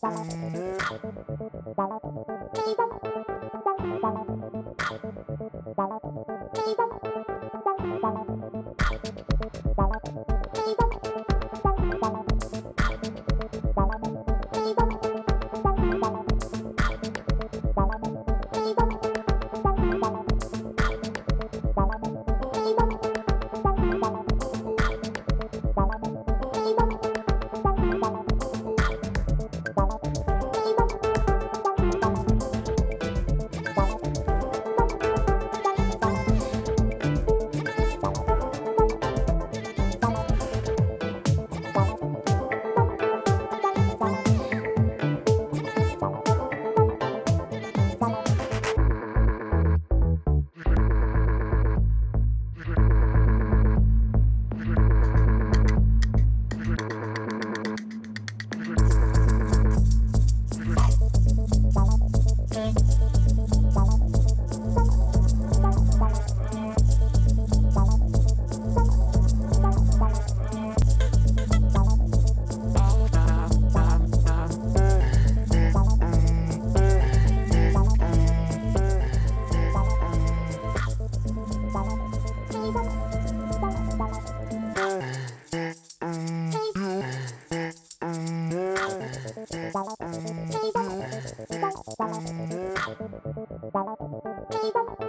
Bye. ピッ